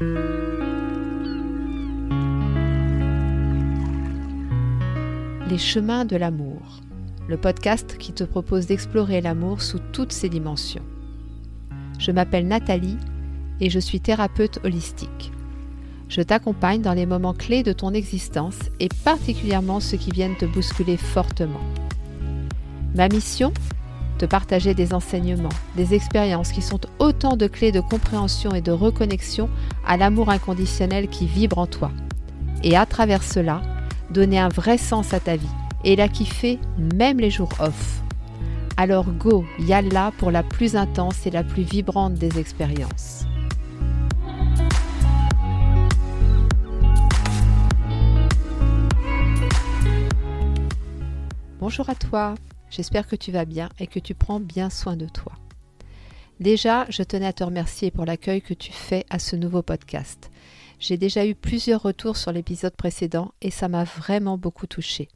Les chemins de l'amour, le podcast qui te propose d'explorer l'amour sous toutes ses dimensions. Je m'appelle Nathalie et je suis thérapeute holistique. Je t'accompagne dans les moments clés de ton existence et particulièrement ceux qui viennent te bousculer fortement. Ma mission Partager des enseignements, des expériences qui sont autant de clés de compréhension et de reconnexion à l'amour inconditionnel qui vibre en toi. Et à travers cela, donner un vrai sens à ta vie et la kiffer même les jours off. Alors go, yalla pour la plus intense et la plus vibrante des expériences. Bonjour à toi, j'espère que tu vas bien et que tu prends bien soin de toi. Déjà, je tenais à te remercier pour l'accueil que tu fais à ce nouveau podcast. J'ai déjà eu plusieurs retours sur l'épisode précédent et ça m'a vraiment beaucoup touchée.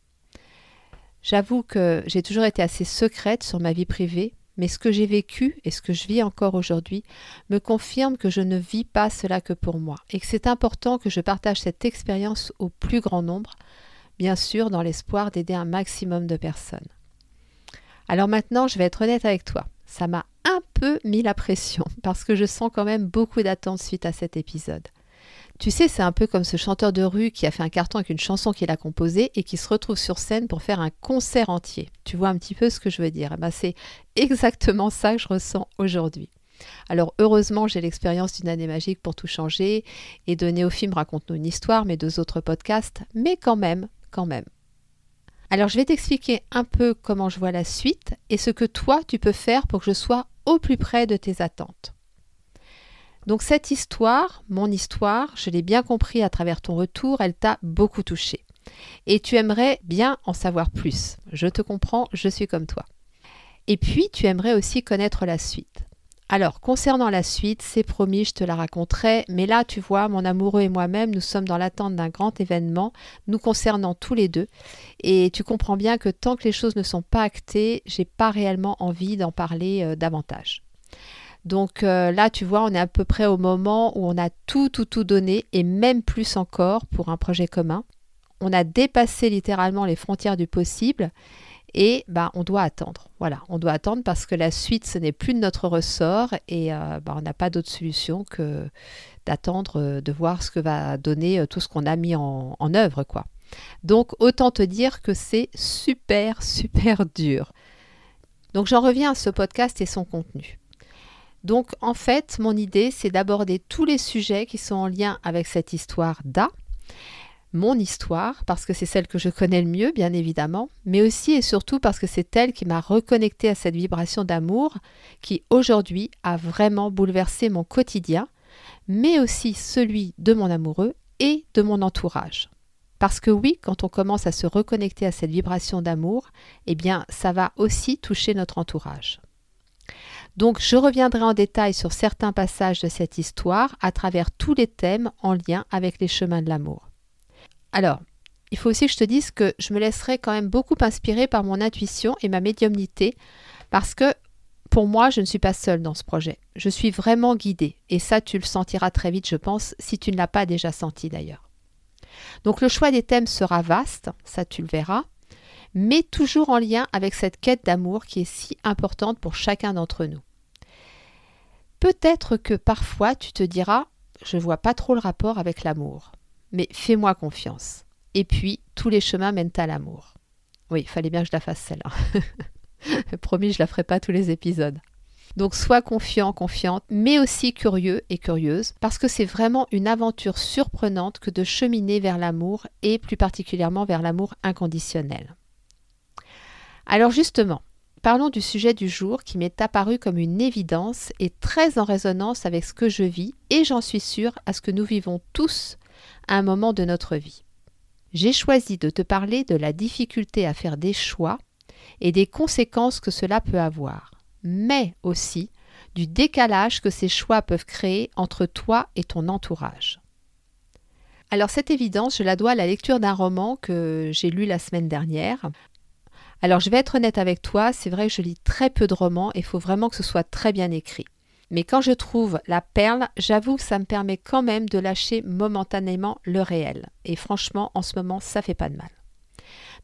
J'avoue que j'ai toujours été assez secrète sur ma vie privée, mais ce que j'ai vécu et ce que je vis encore aujourd'hui me confirme que je ne vis pas cela que pour moi et que c'est important que je partage cette expérience au plus grand nombre, bien sûr dans l'espoir d'aider un maximum de personnes. Alors maintenant, je vais être honnête avec toi. Ça m'a un peu mis la pression parce que je sens quand même beaucoup d'attentes suite à cet épisode. Tu sais, c'est un peu comme ce chanteur de rue qui a fait un carton avec une chanson qu'il a composée et qui se retrouve sur scène pour faire un concert entier. Tu vois un petit peu ce que je veux dire? Eh ben, c'est exactement ça que je ressens aujourd'hui. Alors heureusement, j'ai l'expérience d'une année magique pour tout changer et de Néophime raconte-nous une histoire, mes deux autres podcasts, mais quand même, quand même. Alors je vais t'expliquer un peu comment je vois la suite et ce que toi tu peux faire pour que je sois au plus près de tes attentes. Donc cette histoire, mon histoire, je l'ai bien compris à travers ton retour, elle t'a beaucoup touché. Et tu aimerais bien en savoir plus. Je te comprends, je suis comme toi. Et puis tu aimerais aussi connaître la suite. Alors, concernant la suite, c'est promis, je te la raconterai, mais là, tu vois, mon amoureux et moi-même, nous sommes dans l'attente d'un grand événement, nous concernant tous les deux, et tu comprends bien que tant que les choses ne sont pas actées, j'ai pas réellement envie d'en parler euh, davantage. Donc euh, là, tu vois, on est à peu près au moment où on a tout, tout, tout donné, et même plus encore pour un projet commun. On a dépassé littéralement les frontières du possible, et bah, on doit attendre. Voilà, on doit attendre parce que la suite, ce n'est plus de notre ressort, et euh, bah, on n'a pas d'autre solution que d'attendre euh, de voir ce que va donner tout ce qu'on a mis en, en œuvre, quoi. Donc autant te dire que c'est super, super dur. Donc j'en reviens à ce podcast et son contenu. Donc en fait, mon idée, c'est d'aborder tous les sujets qui sont en lien avec cette histoire d'A, mon histoire, parce que c'est celle que je connais le mieux, bien évidemment, mais aussi et surtout parce que c'est elle qui m'a reconnecté à cette vibration d'amour qui aujourd'hui a vraiment bouleversé mon quotidien, mais aussi celui de mon amoureux et de mon entourage. Parce que oui, quand on commence à se reconnecter à cette vibration d'amour, eh bien, ça va aussi toucher notre entourage. Donc je reviendrai en détail sur certains passages de cette histoire à travers tous les thèmes en lien avec les chemins de l'amour. Alors, il faut aussi que je te dise que je me laisserai quand même beaucoup inspirer par mon intuition et ma médiumnité parce que pour moi, je ne suis pas seule dans ce projet. Je suis vraiment guidée et ça, tu le sentiras très vite, je pense, si tu ne l'as pas déjà senti d'ailleurs. Donc le choix des thèmes sera vaste, ça tu le verras, mais toujours en lien avec cette quête d'amour qui est si importante pour chacun d'entre nous. Peut-être que parfois tu te diras je vois pas trop le rapport avec l'amour, mais fais-moi confiance. Et puis tous les chemins mènent à l'amour. Oui, il fallait bien que je la fasse celle-là. Promis, je la ferai pas tous les épisodes. Donc sois confiant, confiante, mais aussi curieux et curieuse, parce que c'est vraiment une aventure surprenante que de cheminer vers l'amour et plus particulièrement vers l'amour inconditionnel. Alors justement, parlons du sujet du jour qui m'est apparu comme une évidence et très en résonance avec ce que je vis et j'en suis sûre à ce que nous vivons tous à un moment de notre vie. J'ai choisi de te parler de la difficulté à faire des choix et des conséquences que cela peut avoir, mais aussi du décalage que ces choix peuvent créer entre toi et ton entourage. Alors cette évidence, je la dois à la lecture d'un roman que j'ai lu la semaine dernière, alors je vais être honnête avec toi, c'est vrai que je lis très peu de romans et il faut vraiment que ce soit très bien écrit. Mais quand je trouve la perle, j'avoue que ça me permet quand même de lâcher momentanément le réel. Et franchement, en ce moment, ça fait pas de mal.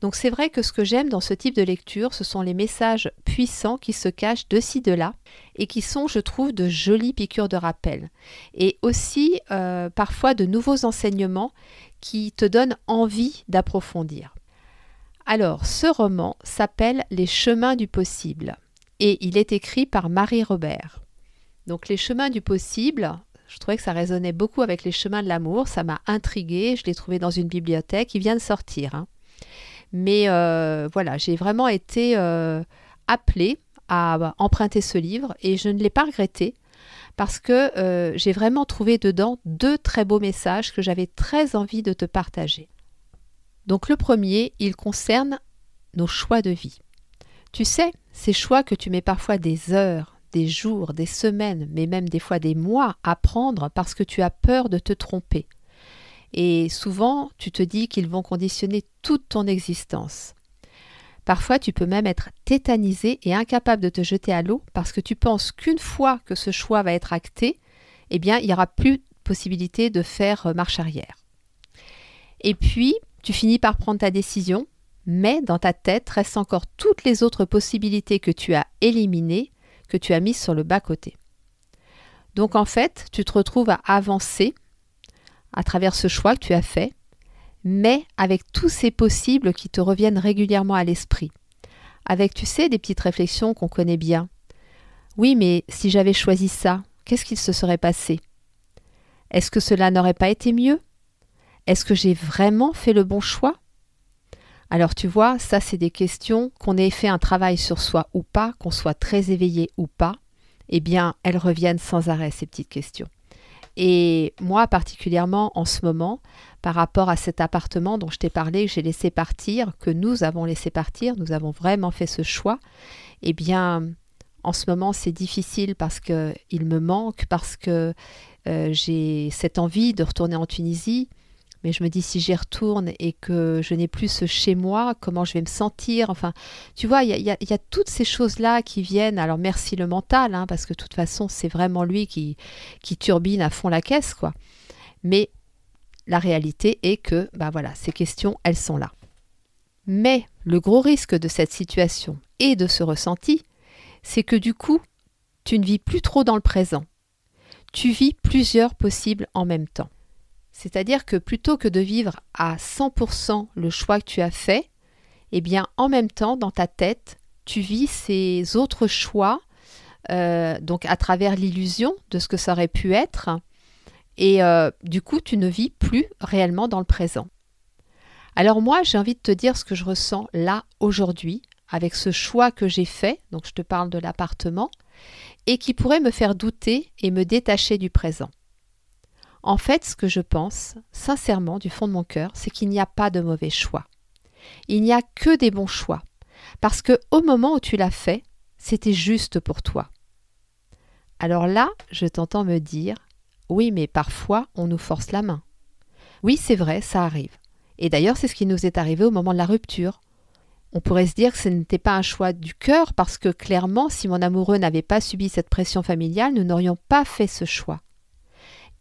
Donc c'est vrai que ce que j'aime dans ce type de lecture, ce sont les messages puissants qui se cachent de ci, de là, et qui sont, je trouve, de jolies piqûres de rappel. Et aussi euh, parfois de nouveaux enseignements qui te donnent envie d'approfondir. Alors, ce roman s'appelle Les chemins du possible, et il est écrit par Marie Robert. Donc les chemins du possible, je trouvais que ça résonnait beaucoup avec les chemins de l'amour, ça m'a intriguée, je l'ai trouvé dans une bibliothèque, il vient de sortir. Hein. Mais euh, voilà, j'ai vraiment été euh, appelée à emprunter ce livre et je ne l'ai pas regretté parce que euh, j'ai vraiment trouvé dedans deux très beaux messages que j'avais très envie de te partager. Donc le premier, il concerne nos choix de vie. Tu sais, ces choix que tu mets parfois des heures, des jours, des semaines, mais même des fois des mois à prendre parce que tu as peur de te tromper. Et souvent, tu te dis qu'ils vont conditionner toute ton existence. Parfois, tu peux même être tétanisé et incapable de te jeter à l'eau parce que tu penses qu'une fois que ce choix va être acté, eh bien, il n'y aura plus possibilité de faire euh, marche arrière. Et puis, tu finis par prendre ta décision, mais dans ta tête restent encore toutes les autres possibilités que tu as éliminées, que tu as mises sur le bas-côté. Donc en fait, tu te retrouves à avancer à travers ce choix que tu as fait, mais avec tous ces possibles qui te reviennent régulièrement à l'esprit. Avec, tu sais, des petites réflexions qu'on connaît bien. Oui, mais si j'avais choisi ça, qu'est-ce qu'il se serait passé? Est-ce que cela n'aurait pas été mieux? Est-ce que j'ai vraiment fait le bon choix? Alors tu vois, ça c'est des questions qu'on ait fait un travail sur soi ou pas, qu'on soit très éveillé ou pas, eh bien elles reviennent sans arrêt ces petites questions. Et moi particulièrement en ce moment, par rapport à cet appartement dont je t'ai parlé, que j'ai laissé partir, que nous avons laissé partir, nous avons vraiment fait ce choix, eh bien en ce moment c'est difficile parce qu'il me manque, parce que euh, j'ai cette envie de retourner en Tunisie, mais je me dis si j'y retourne et que je n'ai plus ce chez moi, comment je vais me sentir? Enfin, tu vois, il y, a, toutes ces choses-là qui viennent. Alors merci le mental, hein, parce que de toute façon, c'est vraiment lui qui, qui turbine à fond la caisse, quoi. Mais la réalité est que, bah voilà, ces questions, elles sont là. Mais le gros risque de cette situation et de ce ressenti, c'est que du coup, tu ne vis plus trop dans le présent. Tu vis plusieurs possibles en même temps. C'est-à-dire que plutôt que de vivre à 100% le choix que tu as fait, eh bien en même temps dans ta tête, tu vis ces autres choix, euh, donc à travers l'illusion de ce que ça aurait pu être, et euh, du coup tu ne vis plus réellement dans le présent. Alors moi j'ai envie de te dire ce que je ressens là aujourd'hui avec ce choix que j'ai fait, donc je te parle de l'appartement, et qui pourrait me faire douter et me détacher du présent. En fait, ce que je pense, sincèrement, du fond de mon cœur, c'est qu'il n'y a pas de mauvais choix. Il n'y a que des bons choix. Parce que au moment où tu l'as fait, c'était juste pour toi. Alors là, je t'entends me dire Oui, mais parfois, on nous force la main. Oui, c'est vrai, ça arrive. Et d'ailleurs, c'est ce qui nous est arrivé au moment de la rupture. On pourrait se dire que ce n'était pas un choix du cœur parce que clairement, si mon amoureux n'avait pas subi cette pression familiale, nous n'aurions pas fait ce choix.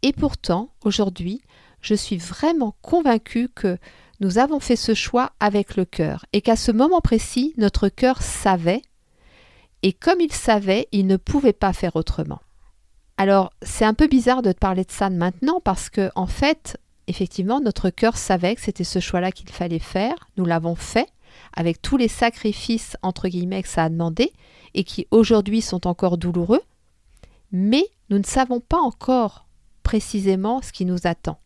Et pourtant, aujourd'hui, je suis vraiment convaincue que nous avons fait ce choix avec le cœur et qu'à ce moment précis, notre cœur savait et comme il savait, il ne pouvait pas faire autrement. Alors, c'est un peu bizarre de te parler de ça maintenant parce que, en fait, effectivement, notre cœur savait que c'était ce choix-là qu'il fallait faire. Nous l'avons fait avec tous les sacrifices, entre guillemets, que ça a demandé et qui aujourd'hui sont encore douloureux. Mais nous ne savons pas encore précisément ce qui nous attend.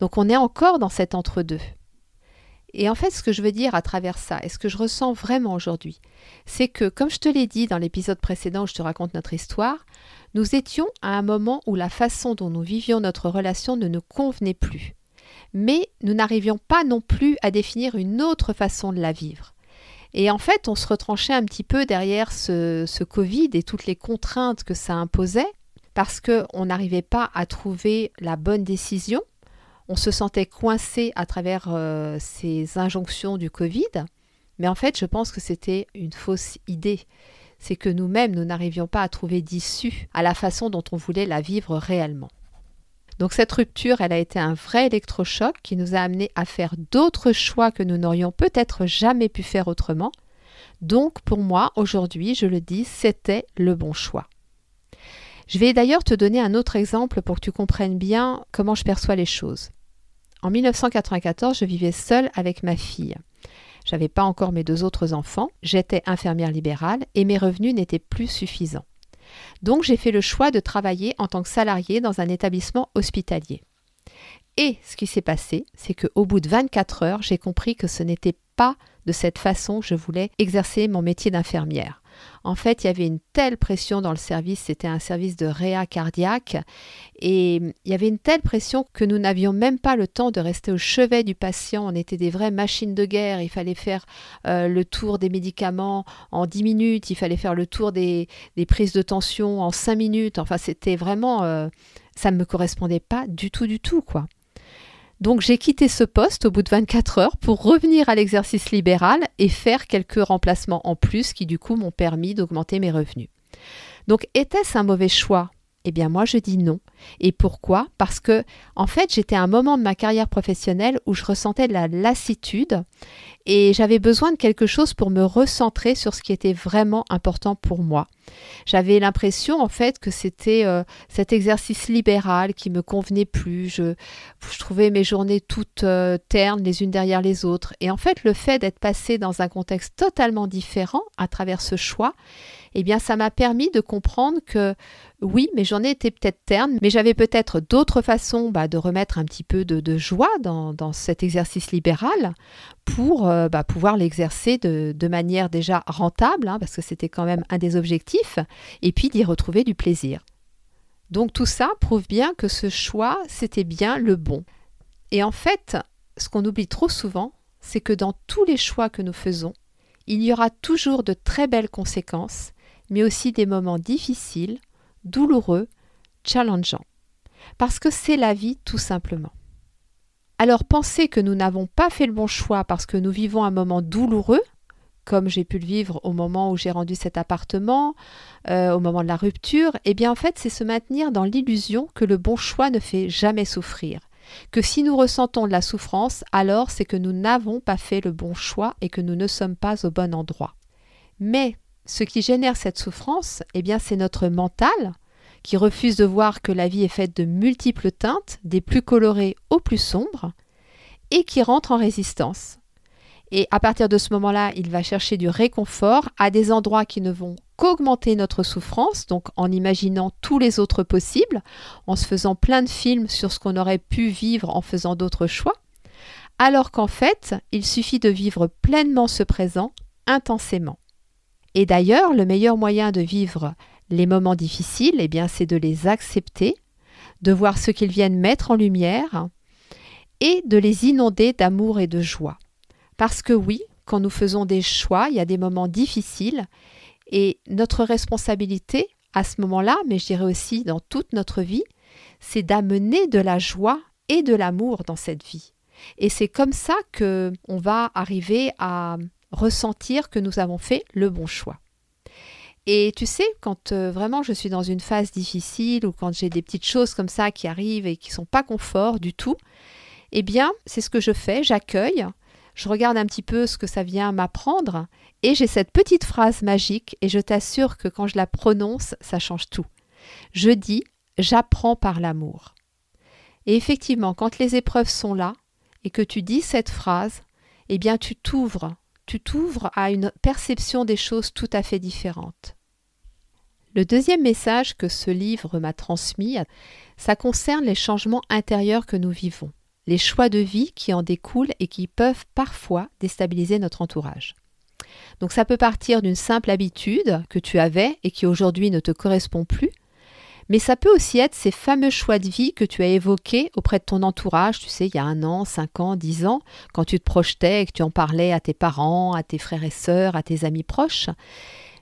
Donc on est encore dans cet entre-deux. Et en fait, ce que je veux dire à travers ça, et ce que je ressens vraiment aujourd'hui, c'est que, comme je te l'ai dit dans l'épisode précédent où je te raconte notre histoire, nous étions à un moment où la façon dont nous vivions notre relation ne nous convenait plus. Mais nous n'arrivions pas non plus à définir une autre façon de la vivre. Et en fait, on se retranchait un petit peu derrière ce, Covid et toutes les contraintes que ça imposait, parce qu'on n'arrivait pas à trouver la bonne décision. On se sentait coincé à travers euh, ces injonctions du Covid. Mais en fait, je pense que c'était une fausse idée. c'est que nous-mêmes, nous n'arrivions pas à trouver d'issue à la façon dont on voulait la vivre réellement. Donc cette rupture, elle a été un vrai électrochoc qui nous a amené à faire d'autres choix que nous n'aurions peut-être jamais pu faire autrement. Donc pour moi, aujourd'hui, je le dis, c'était le bon choix. Je vais d'ailleurs te donner un autre exemple pour que tu comprennes bien comment je perçois les choses. En 1994, je vivais seule avec ma fille. J'avais pas encore mes deux autres enfants, j'étais infirmière libérale et mes revenus n'étaient plus suffisants. Donc j'ai fait le choix de travailler en tant que salariée dans un établissement hospitalier. Et ce qui s'est passé, c'est qu'au bout de 24 heures, j'ai compris que ce n'était pas de cette façon que je voulais exercer mon métier d'infirmière. En fait, il y avait une telle pression dans le service, c'était un service de réa cardiaque, et il y avait une telle pression que nous n'avions même pas le temps de rester au chevet du patient. On était des vraies machines de guerre, il fallait faire euh, le tour des médicaments en 10 minutes, il fallait faire le tour des, prises de tension en 5 minutes. Enfin, c'était vraiment... Euh, ça ne me correspondait pas du tout, du tout, quoi. Donc j'ai quitté ce poste au bout de 24 heures pour revenir à l'exercice libéral et faire quelques remplacements en plus qui du coup m'ont permis d'augmenter mes revenus. Donc était-ce un mauvais choix? Eh bien moi je dis non. Et pourquoi? Parce que en fait j'étais à un moment de ma carrière professionnelle où je ressentais de la lassitude et j'avais besoin de quelque chose pour me recentrer sur ce qui était vraiment important pour moi. J'avais l'impression en fait que c'était euh, cet exercice libéral qui me convenait plus. Je, trouvais mes journées toutes euh, ternes les unes derrière les autres. Et en fait le fait d'être passé dans un contexte totalement différent à travers ce choix, eh bien ça m'a permis de comprendre que oui, mes journées étaient peut-être ternes, mais j'avais peut-être d'autres façons bah, de remettre un petit peu de, joie dans, cet exercice libéral pour euh, bah, pouvoir l'exercer de, manière déjà rentable, hein, parce que c'était quand même un des objectifs, et puis d'y retrouver du plaisir. Donc tout ça prouve bien que ce choix, c'était bien le bon. Et en fait, ce qu'on oublie trop souvent, c'est que dans tous les choix que nous faisons, il y aura toujours de très belles conséquences mais aussi des moments difficiles, douloureux, challengeants. Parce que c'est la vie tout simplement. Alors penser que nous n'avons pas fait le bon choix parce que nous vivons un moment douloureux, comme j'ai pu le vivre au moment où j'ai rendu cet appartement, euh, au moment de la rupture, eh bien en fait c'est se maintenir dans l'illusion que le bon choix ne fait jamais souffrir. Que si nous ressentons de la souffrance, alors c'est que nous n'avons pas fait le bon choix et que nous ne sommes pas au bon endroit. Mais ce qui génère cette souffrance, eh bien, c'est notre mental qui refuse de voir que la vie est faite de multiples teintes, des plus colorées aux plus sombres, et qui rentre en résistance. Et à partir de ce moment-là, il va chercher du réconfort à des endroits qui ne vont qu'augmenter notre souffrance, donc en imaginant tous les autres possibles, en se faisant plein de films sur ce qu'on aurait pu vivre en faisant d'autres choix, alors qu'en fait, il suffit de vivre pleinement ce présent intensément. Et d'ailleurs, le meilleur moyen de vivre les moments difficiles, eh bien, c'est de les accepter, de voir ce qu'ils viennent mettre en lumière et de les inonder d'amour et de joie. Parce que oui, quand nous faisons des choix, il y a des moments difficiles et notre responsabilité à ce moment-là, mais je dirais aussi dans toute notre vie, c'est d'amener de la joie et de l'amour dans cette vie. Et c'est comme ça que on va arriver à ressentir que nous avons fait le bon choix. Et tu sais, quand euh, vraiment je suis dans une phase difficile ou quand j'ai des petites choses comme ça qui arrivent et qui sont pas confort du tout, eh bien, c'est ce que je fais, j'accueille, je regarde un petit peu ce que ça vient m'apprendre et j'ai cette petite phrase magique et je t'assure que quand je la prononce, ça change tout. Je dis j'apprends par l'amour. Et effectivement, quand les épreuves sont là et que tu dis cette phrase, eh bien tu t'ouvres tu t'ouvres à une perception des choses tout à fait différente. Le deuxième message que ce livre m'a transmis, ça concerne les changements intérieurs que nous vivons, les choix de vie qui en découlent et qui peuvent parfois déstabiliser notre entourage. Donc ça peut partir d'une simple habitude que tu avais et qui aujourd'hui ne te correspond plus, mais ça peut aussi être ces fameux choix de vie que tu as évoqués auprès de ton entourage, tu sais, il y a un an, cinq ans, dix ans, quand tu te projetais et que tu en parlais à tes parents, à tes frères et sœurs, à tes amis proches.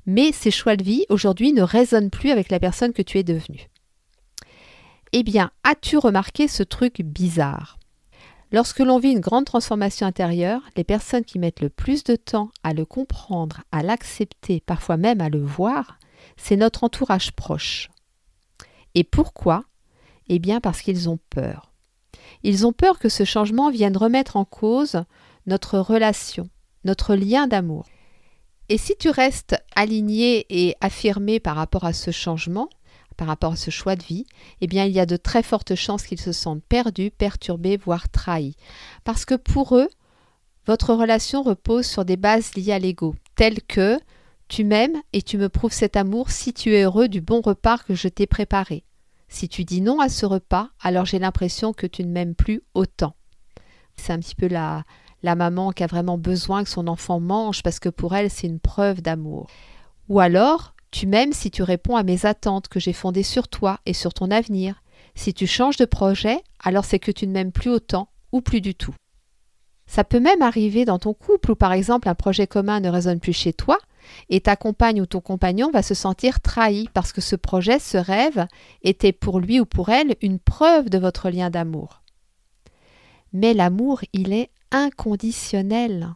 Mais ces choix de vie, aujourd'hui, ne résonnent plus avec la personne que tu es devenue. Eh bien, as-tu remarqué ce truc bizarre? Lorsque l'on vit une grande transformation intérieure, les personnes qui mettent le plus de temps à le comprendre, à l'accepter, parfois même à le voir, c'est notre entourage proche. Et pourquoi? Eh bien parce qu'ils ont peur. Ils ont peur que ce changement vienne remettre en cause notre relation, notre lien d'amour. Et si tu restes aligné et affirmé par rapport à ce changement, par rapport à ce choix de vie, eh bien il y a de très fortes chances qu'ils se sentent perdus, perturbés, voire trahis. Parce que pour eux, votre relation repose sur des bases liées à l'ego, telles que tu m'aimes et tu me prouves cet amour si tu es heureux du bon repas que je t'ai préparé. Si tu dis non à ce repas, alors j'ai l'impression que tu ne m'aimes plus autant. C'est un petit peu la, maman qui a vraiment besoin que son enfant mange parce que pour elle c'est une preuve d'amour. Ou alors, tu m'aimes si tu réponds à mes attentes que j'ai fondées sur toi et sur ton avenir. Si tu changes de projet, alors c'est que tu ne m'aimes plus autant ou plus du tout. Ça peut même arriver dans ton couple où par exemple un projet commun ne résonne plus chez toi et ta compagne ou ton compagnon va se sentir trahi parce que ce projet, ce rêve, était pour lui ou pour elle une preuve de votre lien d'amour. Mais l'amour, il est inconditionnel.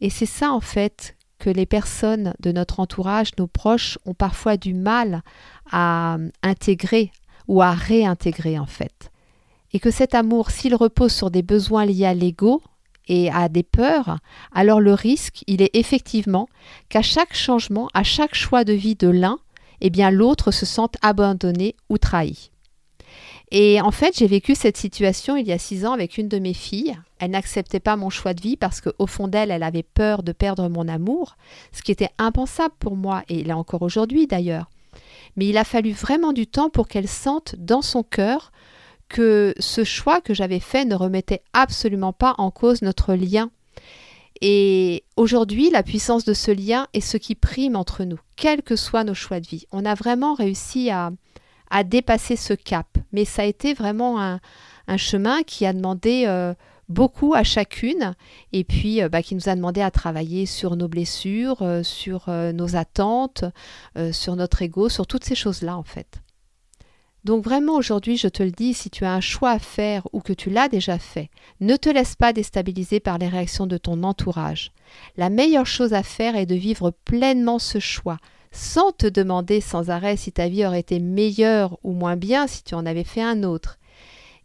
Et c'est ça en fait que les personnes de notre entourage, nos proches, ont parfois du mal à intégrer ou à réintégrer en fait. Et que cet amour, s'il repose sur des besoins liés à l'ego et à des peurs, alors le risque, il est effectivement qu'à chaque changement, à chaque choix de vie de l'un, eh bien l'autre se sente abandonné ou trahi. Et en fait, j'ai vécu cette situation il y a six ans avec une de mes filles. Elle n'acceptait pas mon choix de vie parce qu'au fond d'elle, elle avait peur de perdre mon amour, ce qui était impensable pour moi, et il encore aujourd'hui d'ailleurs. Mais il a fallu vraiment du temps pour qu'elle sente dans son cœur que ce choix que j'avais fait ne remettait absolument pas en cause notre lien. Et aujourd'hui, la puissance de ce lien est ce qui prime entre nous, quels que soient nos choix de vie. On a vraiment réussi à, à dépasser ce cap. Mais ça a été vraiment un, chemin qui a demandé euh, beaucoup à chacune et puis euh, bah, qui nous a demandé à travailler sur nos blessures, euh, sur nos attentes, sur notre ego, sur toutes ces choses-là en fait. Donc vraiment aujourd'hui, je te le dis, si tu as un choix à faire ou que tu l'as déjà fait, ne te laisse pas déstabiliser par les réactions de ton entourage. La meilleure chose à faire est de vivre pleinement ce choix, sans te demander sans arrêt si ta vie aurait été meilleure ou moins bien si tu en avais fait un autre.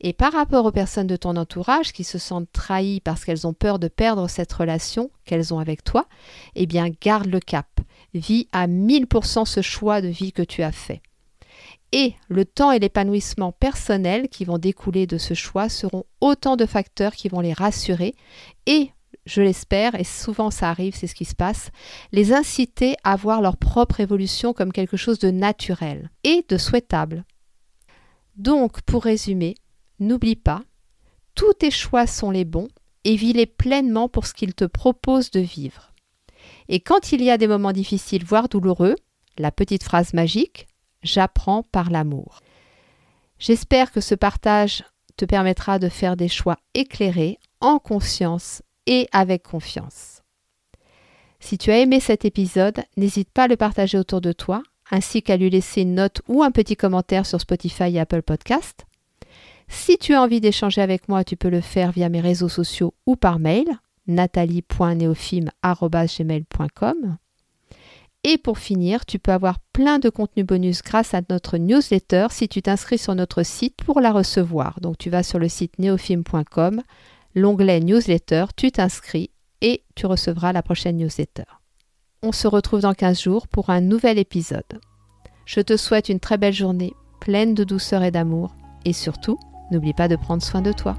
Et par rapport aux personnes de ton entourage qui se sentent trahies parce qu'elles ont peur de perdre cette relation qu'elles ont avec toi, eh bien garde le cap. Vis à 1000% ce choix de vie que tu as fait. Et le temps et l'épanouissement personnel qui vont découler de ce choix seront autant de facteurs qui vont les rassurer et je l'espère, et souvent ça arrive, c'est ce qui se passe, les inciter à voir leur propre évolution comme quelque chose de naturel et de souhaitable. Donc, pour résumer, n'oublie pas, tous tes choix sont les bons et vis-les pleinement pour ce qu'ils te proposent de vivre. Et quand il y a des moments difficiles, voire douloureux, la petite phrase magique, j'apprends par l'amour. J'espère que ce partage te permettra de faire des choix éclairés, en conscience et avec confiance. Si tu as aimé cet épisode, n'hésite pas à le partager autour de toi, ainsi qu'à lui laisser une note ou un petit commentaire sur Spotify et Apple Podcast. Si tu as envie d'échanger avec moi, tu peux le faire via mes réseaux sociaux ou par mail nathalie.neofim.gmail.com Et pour finir, tu peux avoir plein de contenus bonus grâce à notre newsletter si tu t'inscris sur notre site pour la recevoir. Donc tu vas sur le site neofim.com l'onglet newsletter, tu t'inscris et tu recevras la prochaine newsletter. On se retrouve dans 15 jours pour un nouvel épisode. Je te souhaite une très belle journée, pleine de douceur et d'amour, et surtout, n'oublie pas de prendre soin de toi.